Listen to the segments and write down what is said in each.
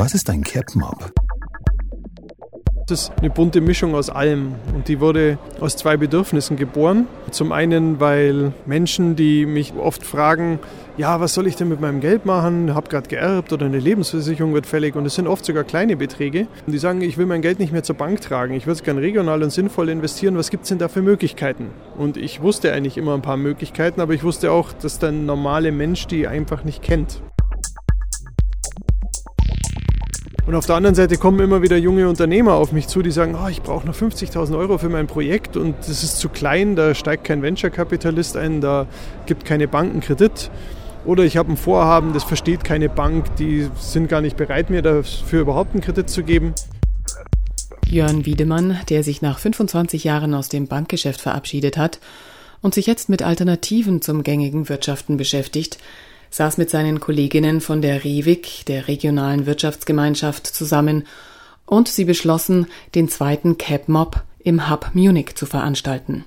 Was ist ein CapMob? Das ist eine bunte Mischung aus allem und die wurde aus zwei Bedürfnissen geboren. Zum einen, weil Menschen, die mich oft fragen, ja, was soll ich denn mit meinem Geld machen? Hab gerade geerbt oder eine Lebensversicherung wird fällig und es sind oft sogar kleine Beträge. Und die sagen, ich will mein Geld nicht mehr zur Bank tragen, ich würde es gerne regional und sinnvoll investieren. Was gibt es denn da für Möglichkeiten? Und ich wusste eigentlich immer ein paar Möglichkeiten, aber ich wusste auch, dass der normale Mensch die einfach nicht kennt. Und auf der anderen Seite kommen immer wieder junge Unternehmer auf mich zu, die sagen, oh, ich brauche noch 50.000 Euro für mein Projekt und das ist zu klein, da steigt kein Venture-Kapitalist ein, da gibt keine Banken Kredit. Oder ich habe ein Vorhaben, das versteht keine Bank, die sind gar nicht bereit, mir dafür überhaupt einen Kredit zu geben. Jörn Wiedemann, der sich nach 25 Jahren aus dem Bankgeschäft verabschiedet hat und sich jetzt mit Alternativen zum gängigen Wirtschaften beschäftigt, saß mit seinen Kolleginnen von der REWIG, der regionalen Wirtschaftsgemeinschaft, zusammen und sie beschlossen, den zweiten CAP-Mob im Hub Munich zu veranstalten.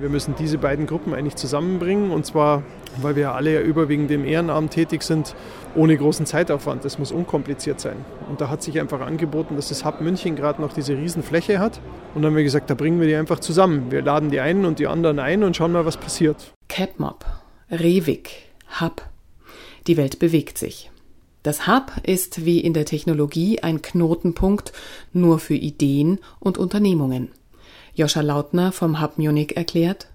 Wir müssen diese beiden Gruppen eigentlich zusammenbringen und zwar, weil wir alle ja überwiegend im Ehrenamt tätig sind, ohne großen Zeitaufwand. Das muss unkompliziert sein. Und da hat sich einfach angeboten, dass das Hub München gerade noch diese Riesenfläche hat. Und dann haben wir gesagt, da bringen wir die einfach zusammen. Wir laden die einen und die anderen ein und schauen mal, was passiert. CapMob, Revik, Hub die Welt bewegt sich. Das Hub ist wie in der Technologie ein Knotenpunkt nur für Ideen und Unternehmungen. Joscha Lautner vom Hub Munich erklärt,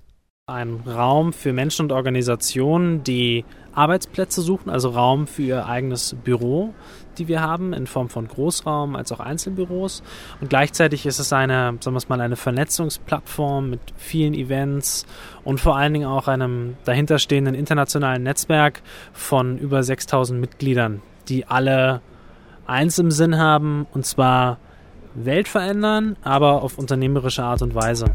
ein Raum für Menschen und Organisationen, die Arbeitsplätze suchen, also Raum für ihr eigenes Büro, die wir haben, in Form von Großraum als auch Einzelbüros. Und gleichzeitig ist es eine, sagen wir es mal, eine Vernetzungsplattform mit vielen Events und vor allen Dingen auch einem dahinterstehenden internationalen Netzwerk von über 6000 Mitgliedern, die alle eins im Sinn haben, und zwar Welt verändern, aber auf unternehmerische Art und Weise.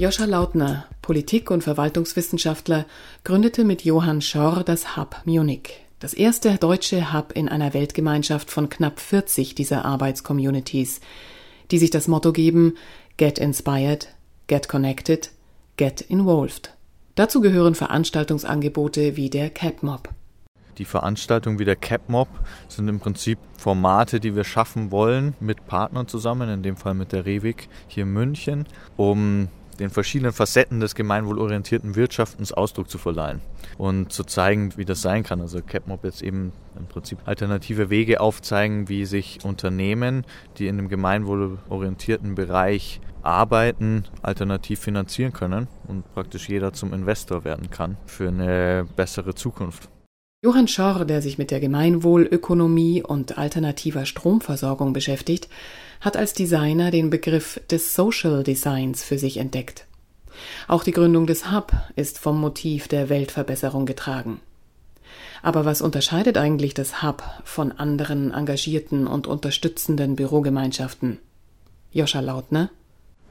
Joscha Lautner, Politik- und Verwaltungswissenschaftler, gründete mit Johann Schorr das Hub Munich, das erste deutsche Hub in einer Weltgemeinschaft von knapp 40 dieser Arbeitscommunities, die sich das Motto geben Get Inspired, Get Connected, Get Involved. Dazu gehören Veranstaltungsangebote wie der CapMob. Die Veranstaltungen wie der CapMob sind im Prinzip Formate, die wir schaffen wollen mit Partnern zusammen, in dem Fall mit der Rewig hier in München, um den verschiedenen Facetten des gemeinwohlorientierten Wirtschaftens Ausdruck zu verleihen und zu zeigen, wie das sein kann. Also CapMob jetzt eben im Prinzip alternative Wege aufzeigen, wie sich Unternehmen, die in dem gemeinwohlorientierten Bereich arbeiten, alternativ finanzieren können und praktisch jeder zum Investor werden kann für eine bessere Zukunft. Johann Schorr, der sich mit der Gemeinwohlökonomie und alternativer Stromversorgung beschäftigt, hat als Designer den Begriff des Social Designs für sich entdeckt. Auch die Gründung des Hub ist vom Motiv der Weltverbesserung getragen. Aber was unterscheidet eigentlich das Hub von anderen engagierten und unterstützenden Bürogemeinschaften? Joscha Lautner?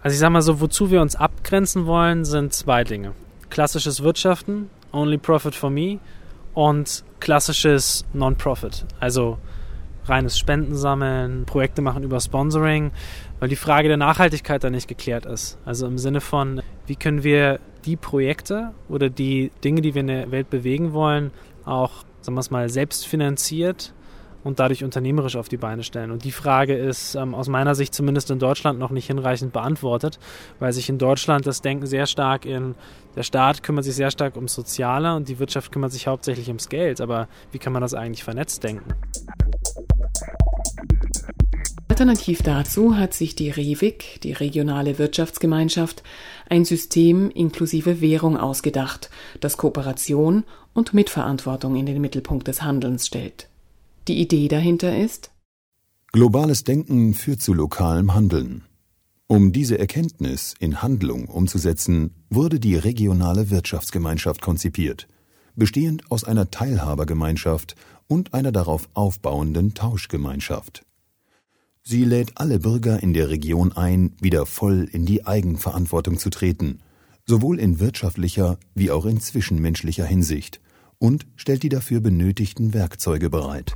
Also ich sag mal so, wozu wir uns abgrenzen wollen, sind zwei Dinge. Klassisches Wirtschaften, only profit for me, und klassisches Non-Profit. Also reines Spendensammeln, Projekte machen über Sponsoring, weil die Frage der Nachhaltigkeit da nicht geklärt ist. Also im Sinne von, wie können wir die Projekte oder die Dinge, die wir in der Welt bewegen wollen, auch, sagen wir es mal, selbst finanziert und dadurch unternehmerisch auf die Beine stellen. Und die Frage ist ähm, aus meiner Sicht zumindest in Deutschland noch nicht hinreichend beantwortet, weil sich in Deutschland das Denken sehr stark in, der Staat kümmert sich sehr stark ums Soziale und die Wirtschaft kümmert sich hauptsächlich ums Geld. Aber wie kann man das eigentlich vernetzt denken? Alternativ dazu hat sich die REWIG, die regionale Wirtschaftsgemeinschaft, ein System inklusive Währung ausgedacht, das Kooperation und Mitverantwortung in den Mittelpunkt des Handelns stellt. Die Idee dahinter ist Globales Denken führt zu lokalem Handeln. Um diese Erkenntnis in Handlung umzusetzen, wurde die regionale Wirtschaftsgemeinschaft konzipiert, bestehend aus einer Teilhabergemeinschaft und einer darauf aufbauenden Tauschgemeinschaft. Sie lädt alle Bürger in der Region ein, wieder voll in die Eigenverantwortung zu treten, sowohl in wirtschaftlicher wie auch in zwischenmenschlicher Hinsicht, und stellt die dafür benötigten Werkzeuge bereit.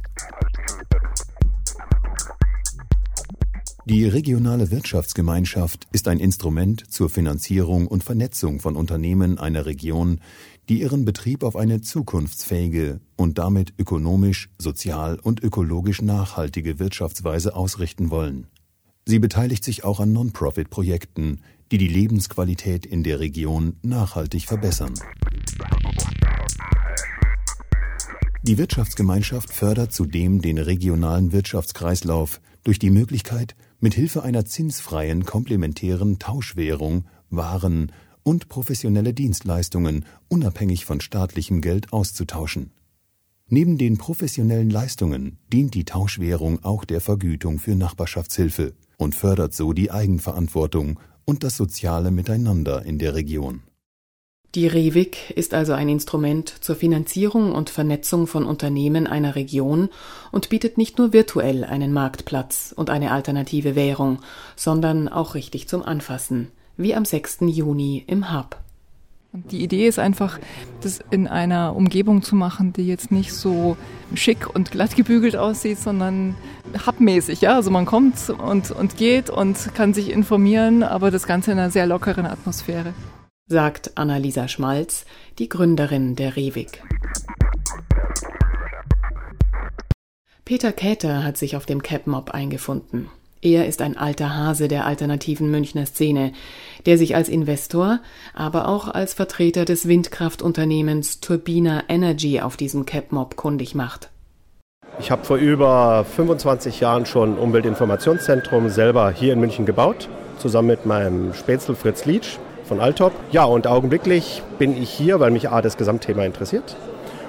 Die regionale Wirtschaftsgemeinschaft ist ein Instrument zur Finanzierung und Vernetzung von Unternehmen einer Region, die ihren Betrieb auf eine zukunftsfähige und damit ökonomisch, sozial und ökologisch nachhaltige Wirtschaftsweise ausrichten wollen. Sie beteiligt sich auch an Non-Profit-Projekten, die die Lebensqualität in der Region nachhaltig verbessern. Die Wirtschaftsgemeinschaft fördert zudem den regionalen Wirtschaftskreislauf durch die Möglichkeit, mit Hilfe einer zinsfreien komplementären Tauschwährung Waren und professionelle Dienstleistungen unabhängig von staatlichem Geld auszutauschen. Neben den professionellen Leistungen dient die Tauschwährung auch der Vergütung für Nachbarschaftshilfe und fördert so die Eigenverantwortung und das soziale Miteinander in der Region. Die REWIG ist also ein Instrument zur Finanzierung und Vernetzung von Unternehmen einer Region und bietet nicht nur virtuell einen Marktplatz und eine alternative Währung, sondern auch richtig zum Anfassen, wie am 6. Juni im Hub. Die Idee ist einfach, das in einer Umgebung zu machen, die jetzt nicht so schick und glatt gebügelt aussieht, sondern hubmäßig. Ja? Also man kommt und, und geht und kann sich informieren, aber das Ganze in einer sehr lockeren Atmosphäre. Sagt Annalisa Schmalz, die Gründerin der Rewig. Peter Käther hat sich auf dem Capmob eingefunden. Er ist ein alter Hase der alternativen Münchner Szene, der sich als Investor, aber auch als Vertreter des Windkraftunternehmens Turbina Energy auf diesem Capmob kundig macht. Ich habe vor über 25 Jahren schon Umweltinformationszentrum selber hier in München gebaut, zusammen mit meinem Spätzle Fritz Lietsch von Altop. Ja, und augenblicklich bin ich hier, weil mich A das Gesamtthema interessiert.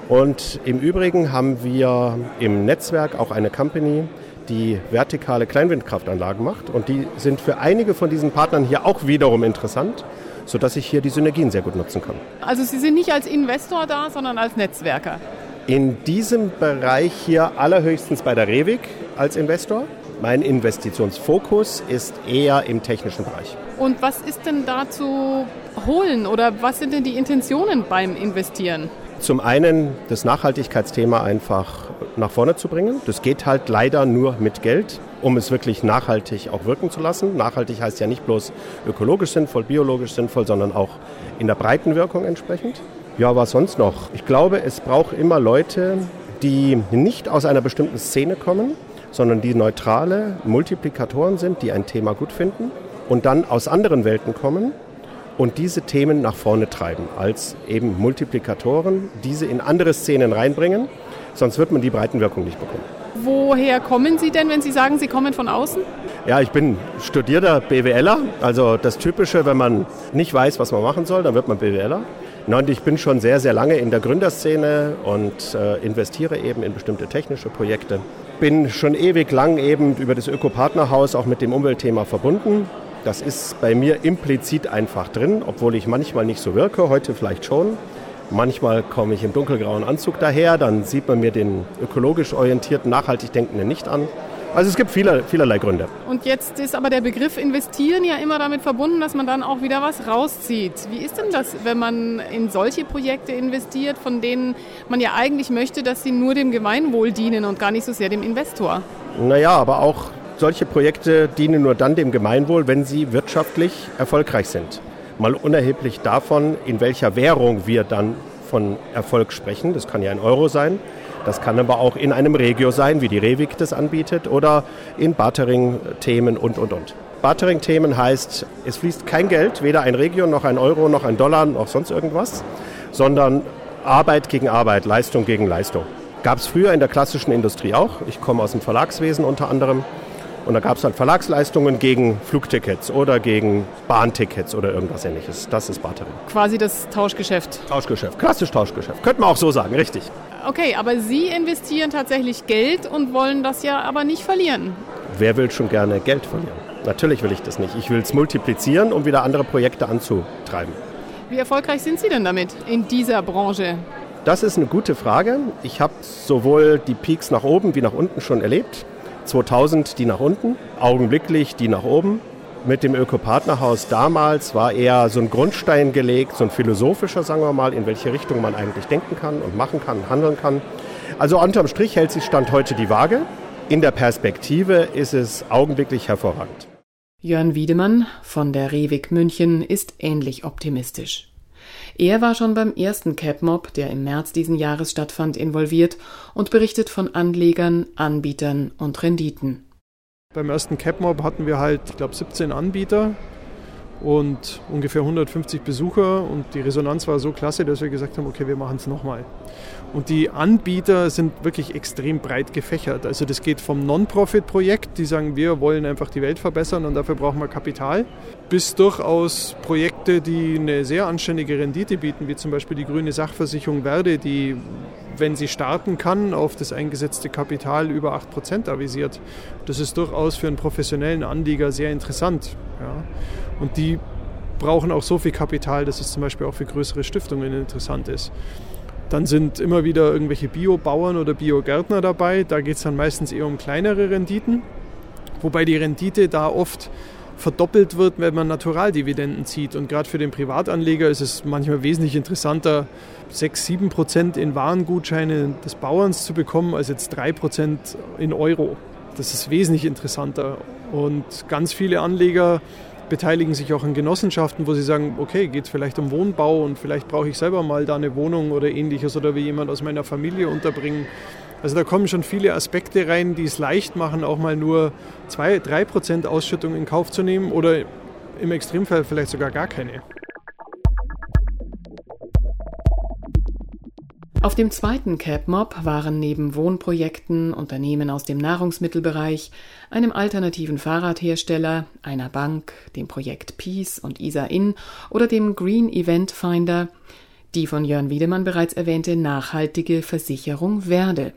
Und im Übrigen haben wir im Netzwerk auch eine Company, die vertikale Kleinwindkraftanlagen macht. Und die sind für einige von diesen Partnern hier auch wiederum interessant, sodass ich hier die Synergien sehr gut nutzen kann. Also Sie sind nicht als Investor da, sondern als Netzwerker? In diesem Bereich hier allerhöchstens bei der Rewig als Investor. Mein Investitionsfokus ist eher im technischen Bereich. Und was ist denn da zu holen oder was sind denn die Intentionen beim Investieren? Zum einen das Nachhaltigkeitsthema einfach nach vorne zu bringen. Das geht halt leider nur mit Geld, um es wirklich nachhaltig auch wirken zu lassen. Nachhaltig heißt ja nicht bloß ökologisch sinnvoll, biologisch sinnvoll, sondern auch in der breiten Wirkung entsprechend. Ja, was sonst noch? Ich glaube, es braucht immer Leute, die nicht aus einer bestimmten Szene kommen, sondern die neutrale Multiplikatoren sind, die ein Thema gut finden und dann aus anderen Welten kommen und diese Themen nach vorne treiben, als eben Multiplikatoren, diese in andere Szenen reinbringen, sonst wird man die Breitenwirkung nicht bekommen. Woher kommen Sie denn, wenn Sie sagen, Sie kommen von außen? Ja, ich bin studierter BWLer, also das Typische, wenn man nicht weiß, was man machen soll, dann wird man BWLer. Und ich bin schon sehr, sehr lange in der Gründerszene und äh, investiere eben in bestimmte technische Projekte. Bin schon ewig lang eben über das Ökopartnerhaus auch mit dem Umweltthema verbunden das ist bei mir implizit einfach drin, obwohl ich manchmal nicht so wirke, heute vielleicht schon. Manchmal komme ich im dunkelgrauen Anzug daher, dann sieht man mir den ökologisch orientierten, nachhaltig Denkenden nicht an. Also es gibt viele, vielerlei Gründe. Und jetzt ist aber der Begriff investieren ja immer damit verbunden, dass man dann auch wieder was rauszieht. Wie ist denn das, wenn man in solche Projekte investiert, von denen man ja eigentlich möchte, dass sie nur dem Gemeinwohl dienen und gar nicht so sehr dem Investor? Naja, aber auch solche Projekte dienen nur dann dem Gemeinwohl, wenn sie wirtschaftlich erfolgreich sind. Mal unerheblich davon, in welcher Währung wir dann von Erfolg sprechen. Das kann ja ein Euro sein. Das kann aber auch in einem Regio sein, wie die Rewig das anbietet, oder in Bartering-Themen und, und, und. Bartering-Themen heißt, es fließt kein Geld, weder ein Regio noch ein Euro noch ein Dollar noch sonst irgendwas, sondern Arbeit gegen Arbeit, Leistung gegen Leistung. Gab es früher in der klassischen Industrie auch. Ich komme aus dem Verlagswesen unter anderem. Und da gab es halt Verlagsleistungen gegen Flugtickets oder gegen Bahntickets oder irgendwas ähnliches. Das ist Bartering. Quasi das Tauschgeschäft. Tauschgeschäft, klassisch Tauschgeschäft. Könnte man auch so sagen, richtig. Okay, aber Sie investieren tatsächlich Geld und wollen das ja aber nicht verlieren. Wer will schon gerne Geld verlieren? Natürlich will ich das nicht. Ich will es multiplizieren, um wieder andere Projekte anzutreiben. Wie erfolgreich sind Sie denn damit in dieser Branche? Das ist eine gute Frage. Ich habe sowohl die Peaks nach oben wie nach unten schon erlebt. 2000 die nach unten, augenblicklich die nach oben. Mit dem Ökopartnerhaus damals war eher so ein Grundstein gelegt, so ein philosophischer, sagen wir mal, in welche Richtung man eigentlich denken kann und machen kann, handeln kann. Also unterm Strich hält sich Stand heute die Waage. In der Perspektive ist es augenblicklich hervorragend. Jörn Wiedemann von der Rewig München ist ähnlich optimistisch. Er war schon beim ersten CapMob, der im März diesen Jahres stattfand, involviert und berichtet von Anlegern, Anbietern und Renditen. Beim ersten CapMob hatten wir halt, ich glaube, 17 Anbieter und ungefähr 150 Besucher und die Resonanz war so klasse, dass wir gesagt haben, okay, wir machen es nochmal. Und die Anbieter sind wirklich extrem breit gefächert. Also das geht vom Non-Profit-Projekt, die sagen, wir wollen einfach die Welt verbessern und dafür brauchen wir Kapital, bis durchaus Projekte, die eine sehr anständige Rendite bieten, wie zum Beispiel die grüne Sachversicherung Verde, die, wenn sie starten kann, auf das eingesetzte Kapital über 8% avisiert. Das ist durchaus für einen professionellen Anleger sehr interessant. Ja. Und die brauchen auch so viel Kapital, dass es zum Beispiel auch für größere Stiftungen interessant ist. Dann sind immer wieder irgendwelche Biobauern oder Biogärtner dabei. Da geht es dann meistens eher um kleinere Renditen, wobei die Rendite da oft verdoppelt wird, wenn man Naturaldividenden zieht. Und gerade für den Privatanleger ist es manchmal wesentlich interessanter, 6, 7 Prozent in Warengutscheine des Bauerns zu bekommen, als jetzt 3 Prozent in Euro. Das ist wesentlich interessanter. Und ganz viele Anleger beteiligen sich auch an Genossenschaften, wo sie sagen, okay, geht es vielleicht um Wohnbau und vielleicht brauche ich selber mal da eine Wohnung oder ähnliches oder wie jemand aus meiner Familie unterbringen. Also da kommen schon viele Aspekte rein, die es leicht machen, auch mal nur 2, 3 Prozent Ausschüttung in Kauf zu nehmen oder im Extremfall vielleicht sogar gar keine. Auf dem zweiten CapMob waren neben Wohnprojekten, Unternehmen aus dem Nahrungsmittelbereich, einem alternativen Fahrradhersteller, einer Bank, dem Projekt Peace und Isa Inn oder dem Green Event Finder die von Jörn Wiedemann bereits erwähnte nachhaltige Versicherung Werde.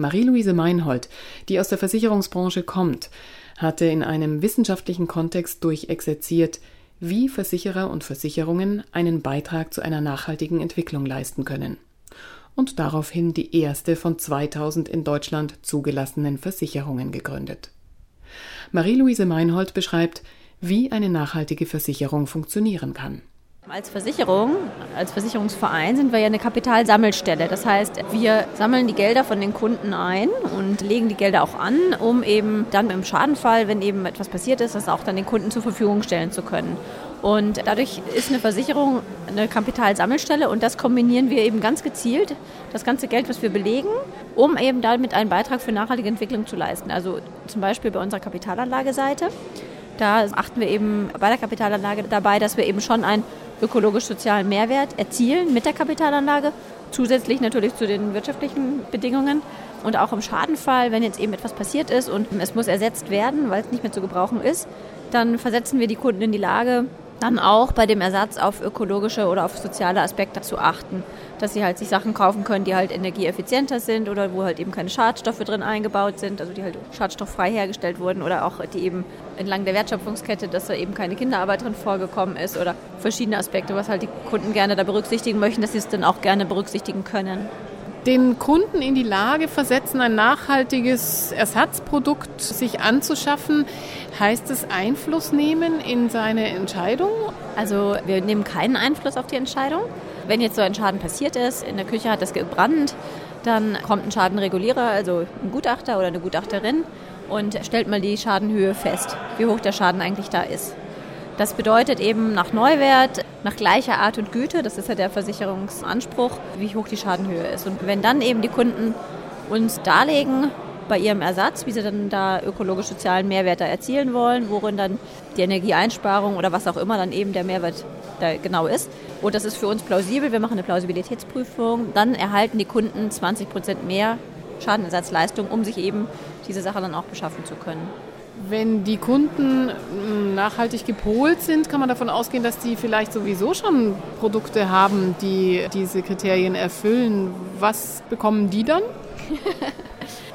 Marie-Louise Meinhold, die aus der Versicherungsbranche kommt, hatte in einem wissenschaftlichen Kontext durchexerziert, wie Versicherer und Versicherungen einen Beitrag zu einer nachhaltigen Entwicklung leisten können und daraufhin die erste von 2000 in Deutschland zugelassenen Versicherungen gegründet. Marie-Louise Meinhold beschreibt, wie eine nachhaltige Versicherung funktionieren kann. Als Versicherung, als Versicherungsverein sind wir ja eine Kapitalsammelstelle. Das heißt, wir sammeln die Gelder von den Kunden ein und legen die Gelder auch an, um eben dann im Schadenfall, wenn eben etwas passiert ist, das auch dann den Kunden zur Verfügung stellen zu können. Und dadurch ist eine Versicherung eine Kapitalsammelstelle und das kombinieren wir eben ganz gezielt, das ganze Geld, was wir belegen, um eben damit einen Beitrag für nachhaltige Entwicklung zu leisten. Also zum Beispiel bei unserer Kapitalanlageseite. Da achten wir eben bei der Kapitalanlage dabei, dass wir eben schon einen ökologisch-sozialen Mehrwert erzielen mit der Kapitalanlage, zusätzlich natürlich zu den wirtschaftlichen Bedingungen. Und auch im Schadenfall, wenn jetzt eben etwas passiert ist und es muss ersetzt werden, weil es nicht mehr zu gebrauchen ist, dann versetzen wir die Kunden in die Lage, dann auch bei dem Ersatz auf ökologische oder auf soziale Aspekte zu achten. Dass sie halt sich Sachen kaufen können, die halt energieeffizienter sind oder wo halt eben keine Schadstoffe drin eingebaut sind, also die halt schadstofffrei hergestellt wurden oder auch die eben entlang der Wertschöpfungskette, dass da eben keine Kinderarbeit drin vorgekommen ist oder verschiedene Aspekte, was halt die Kunden gerne da berücksichtigen möchten, dass sie es dann auch gerne berücksichtigen können den Kunden in die Lage versetzen, ein nachhaltiges Ersatzprodukt sich anzuschaffen. Heißt es Einfluss nehmen in seine Entscheidung? Also wir nehmen keinen Einfluss auf die Entscheidung. Wenn jetzt so ein Schaden passiert ist, in der Küche hat es gebrannt, dann kommt ein Schadenregulierer, also ein Gutachter oder eine Gutachterin und stellt mal die Schadenhöhe fest, wie hoch der Schaden eigentlich da ist. Das bedeutet eben nach Neuwert, nach gleicher Art und Güte, das ist ja der Versicherungsanspruch, wie hoch die Schadenhöhe ist. Und wenn dann eben die Kunden uns darlegen, bei ihrem Ersatz, wie sie dann da ökologisch-sozialen Mehrwert da erzielen wollen, worin dann die Energieeinsparung oder was auch immer dann eben der Mehrwert da genau ist. Und das ist für uns plausibel, wir machen eine Plausibilitätsprüfung, dann erhalten die Kunden 20 Prozent mehr Schadenersatzleistung, um sich eben diese Sache dann auch beschaffen zu können. Wenn die Kunden hm, nachhaltig gepolt sind, kann man davon ausgehen, dass die vielleicht sowieso schon Produkte haben, die diese Kriterien erfüllen. Was bekommen die dann?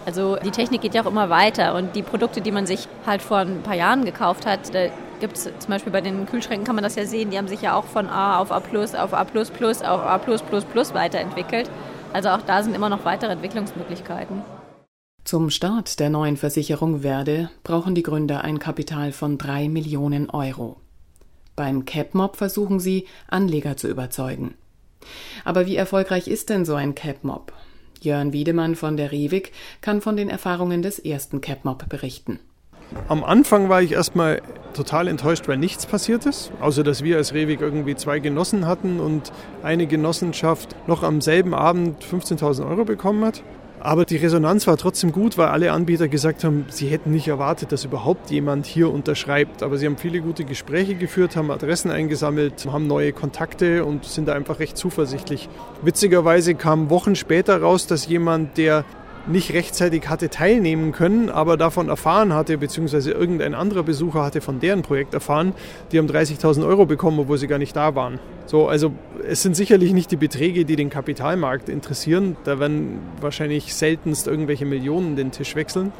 Also die Technik geht ja auch immer weiter und die Produkte, die man sich halt vor ein paar Jahren gekauft hat, da gibt es zum Beispiel bei den Kühlschränken kann man das ja sehen, die haben sich ja auch von A auf A auf A auf A weiterentwickelt. Also auch da sind immer noch weitere Entwicklungsmöglichkeiten. Zum Start der neuen Versicherung Werde brauchen die Gründer ein Kapital von drei Millionen Euro. Beim CapMob versuchen sie, Anleger zu überzeugen. Aber wie erfolgreich ist denn so ein CapMob? Jörn Wiedemann von der Rewig kann von den Erfahrungen des ersten CapMob berichten. Am Anfang war ich erstmal total enttäuscht, weil nichts passiert ist, außer dass wir als Rewig irgendwie zwei Genossen hatten und eine Genossenschaft noch am selben Abend 15.000 Euro bekommen hat. Aber die Resonanz war trotzdem gut, weil alle Anbieter gesagt haben, sie hätten nicht erwartet, dass überhaupt jemand hier unterschreibt. Aber sie haben viele gute Gespräche geführt, haben Adressen eingesammelt, haben neue Kontakte und sind da einfach recht zuversichtlich. Witzigerweise kam Wochen später raus, dass jemand, der nicht rechtzeitig hatte teilnehmen können, aber davon erfahren hatte, beziehungsweise irgendein anderer Besucher hatte von deren Projekt erfahren, die haben 30.000 Euro bekommen, obwohl sie gar nicht da waren. So, also es sind sicherlich nicht die Beträge, die den Kapitalmarkt interessieren. Da werden wahrscheinlich seltenst irgendwelche Millionen den Tisch wechseln.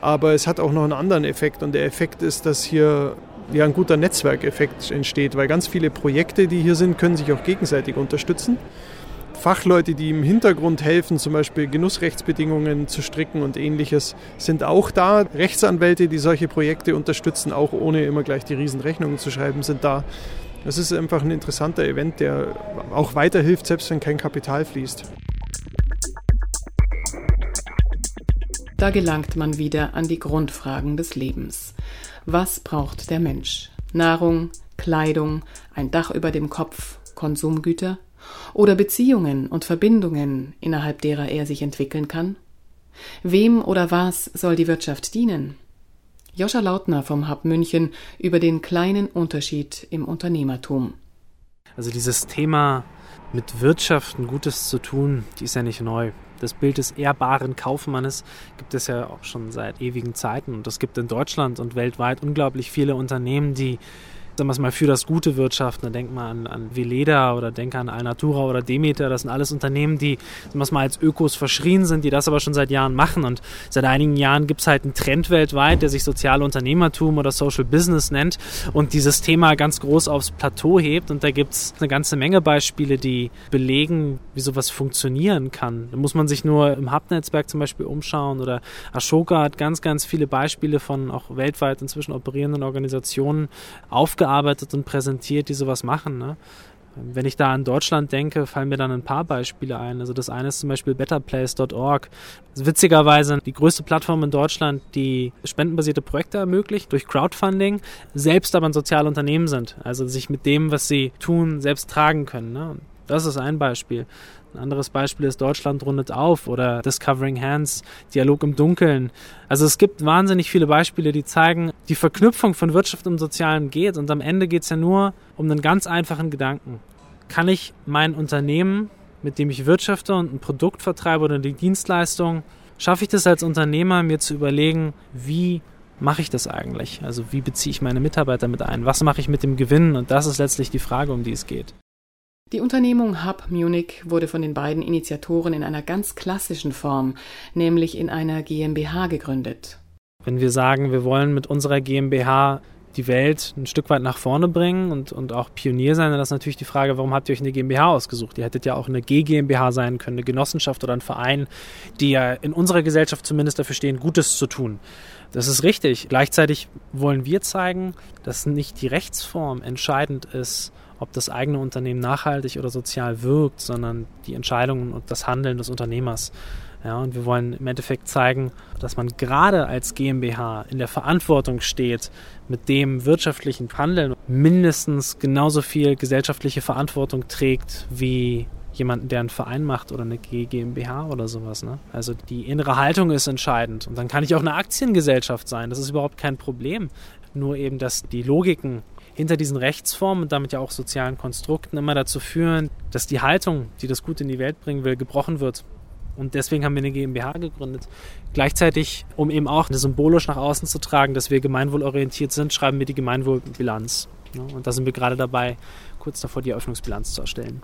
Aber es hat auch noch einen anderen Effekt und der Effekt ist, dass hier ja ein guter Netzwerkeffekt entsteht, weil ganz viele Projekte, die hier sind, können sich auch gegenseitig unterstützen. Fachleute, die im Hintergrund helfen, zum Beispiel Genussrechtsbedingungen zu stricken und ähnliches, sind auch da. Rechtsanwälte, die solche Projekte unterstützen, auch ohne immer gleich die Riesenrechnungen zu schreiben, sind da. Das ist einfach ein interessanter Event, der auch weiterhilft, selbst wenn kein Kapital fließt. Da gelangt man wieder an die Grundfragen des Lebens. Was braucht der Mensch? Nahrung, Kleidung, ein Dach über dem Kopf, Konsumgüter? Oder Beziehungen und Verbindungen, innerhalb derer er sich entwickeln kann? Wem oder was soll die Wirtschaft dienen? Joscha Lautner vom Hub München über den kleinen Unterschied im Unternehmertum. Also dieses Thema mit Wirtschaft ein Gutes zu tun, die ist ja nicht neu. Das Bild des ehrbaren Kaufmannes gibt es ja auch schon seit ewigen Zeiten und es gibt in Deutschland und weltweit unglaublich viele Unternehmen, die sagen wir es mal, für das gute Wirtschaften. Da denkt man an, an Veleda oder denke an Alnatura oder Demeter. Das sind alles Unternehmen, die, sagen wir mal, als Ökos verschrien sind, die das aber schon seit Jahren machen. Und seit einigen Jahren gibt es halt einen Trend weltweit, der sich soziale Unternehmertum oder Social Business nennt und dieses Thema ganz groß aufs Plateau hebt. Und da gibt es eine ganze Menge Beispiele, die belegen, wie sowas funktionieren kann. Da muss man sich nur im Hub-Netzwerk zum Beispiel umschauen oder Ashoka hat ganz, ganz viele Beispiele von auch weltweit inzwischen operierenden Organisationen aufgearbeitet ausgearbeitet und präsentiert, die sowas machen. Ne? Wenn ich da an Deutschland denke, fallen mir dann ein paar Beispiele ein. Also das eine ist zum Beispiel betterplace.org. Witzigerweise die größte Plattform in Deutschland, die spendenbasierte Projekte ermöglicht durch Crowdfunding, selbst aber ein soziales Unternehmen sind. Also sich mit dem, was sie tun, selbst tragen können. Ne? Das ist ein Beispiel. Ein anderes Beispiel ist Deutschland rundet auf oder Discovering Hands, Dialog im Dunkeln. Also es gibt wahnsinnig viele Beispiele, die zeigen, die Verknüpfung von Wirtschaft und Sozialem geht und am Ende geht es ja nur um einen ganz einfachen Gedanken. Kann ich mein Unternehmen, mit dem ich wirtschafte und ein Produkt vertreibe oder die Dienstleistung, schaffe ich das als Unternehmer, mir zu überlegen, wie mache ich das eigentlich? Also wie beziehe ich meine Mitarbeiter mit ein? Was mache ich mit dem Gewinn? Und das ist letztlich die Frage, um die es geht. Die Unternehmung Hub Munich wurde von den beiden Initiatoren in einer ganz klassischen Form, nämlich in einer GmbH gegründet. Wenn wir sagen, wir wollen mit unserer GmbH die Welt ein Stück weit nach vorne bringen und, und auch Pionier sein, dann ist natürlich die Frage, warum habt ihr euch eine GmbH ausgesucht? Ihr hättet ja auch eine GmbH sein können, eine Genossenschaft oder ein Verein, die ja in unserer Gesellschaft zumindest dafür stehen, Gutes zu tun. Das ist richtig. Gleichzeitig wollen wir zeigen, dass nicht die Rechtsform entscheidend ist, ob das eigene Unternehmen nachhaltig oder sozial wirkt, sondern die Entscheidungen und das Handeln des Unternehmers. Ja, und wir wollen im Endeffekt zeigen, dass man gerade als GmbH in der Verantwortung steht, mit dem wirtschaftlichen Handeln mindestens genauso viel gesellschaftliche Verantwortung trägt wie jemanden, der einen Verein macht oder eine GmbH oder sowas. Ne? Also die innere Haltung ist entscheidend. Und dann kann ich auch eine Aktiengesellschaft sein. Das ist überhaupt kein Problem. Nur eben, dass die Logiken hinter diesen Rechtsformen und damit ja auch sozialen Konstrukten immer dazu führen, dass die Haltung, die das Gut in die Welt bringen will, gebrochen wird. Und deswegen haben wir eine GmbH gegründet. Gleichzeitig, um eben auch symbolisch nach außen zu tragen, dass wir gemeinwohlorientiert sind, schreiben wir die Gemeinwohlbilanz. Und da sind wir gerade dabei, kurz davor die Eröffnungsbilanz zu erstellen.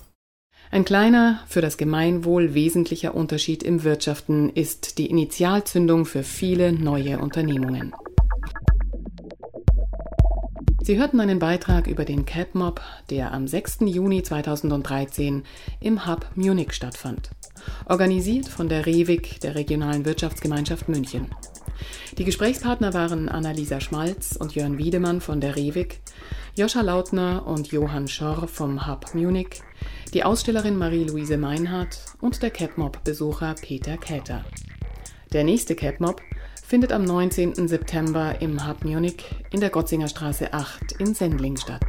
Ein kleiner, für das Gemeinwohl wesentlicher Unterschied im Wirtschaften ist die Initialzündung für viele neue Unternehmungen. Sie hörten einen Beitrag über den CapMob, der am 6. Juni 2013 im Hub Munich stattfand. Organisiert von der REWIG, der Regionalen Wirtschaftsgemeinschaft München. Die Gesprächspartner waren Annalisa Schmalz und Jörn Wiedemann von der REWIG, Joscha Lautner und Johann Schorr vom Hub Munich, die Ausstellerin Marie-Louise Meinhardt und der CapMob-Besucher Peter Käther. Der nächste CapMob findet am 19. September im Hub Munich in der Gotzinger Straße 8 in Sendling statt.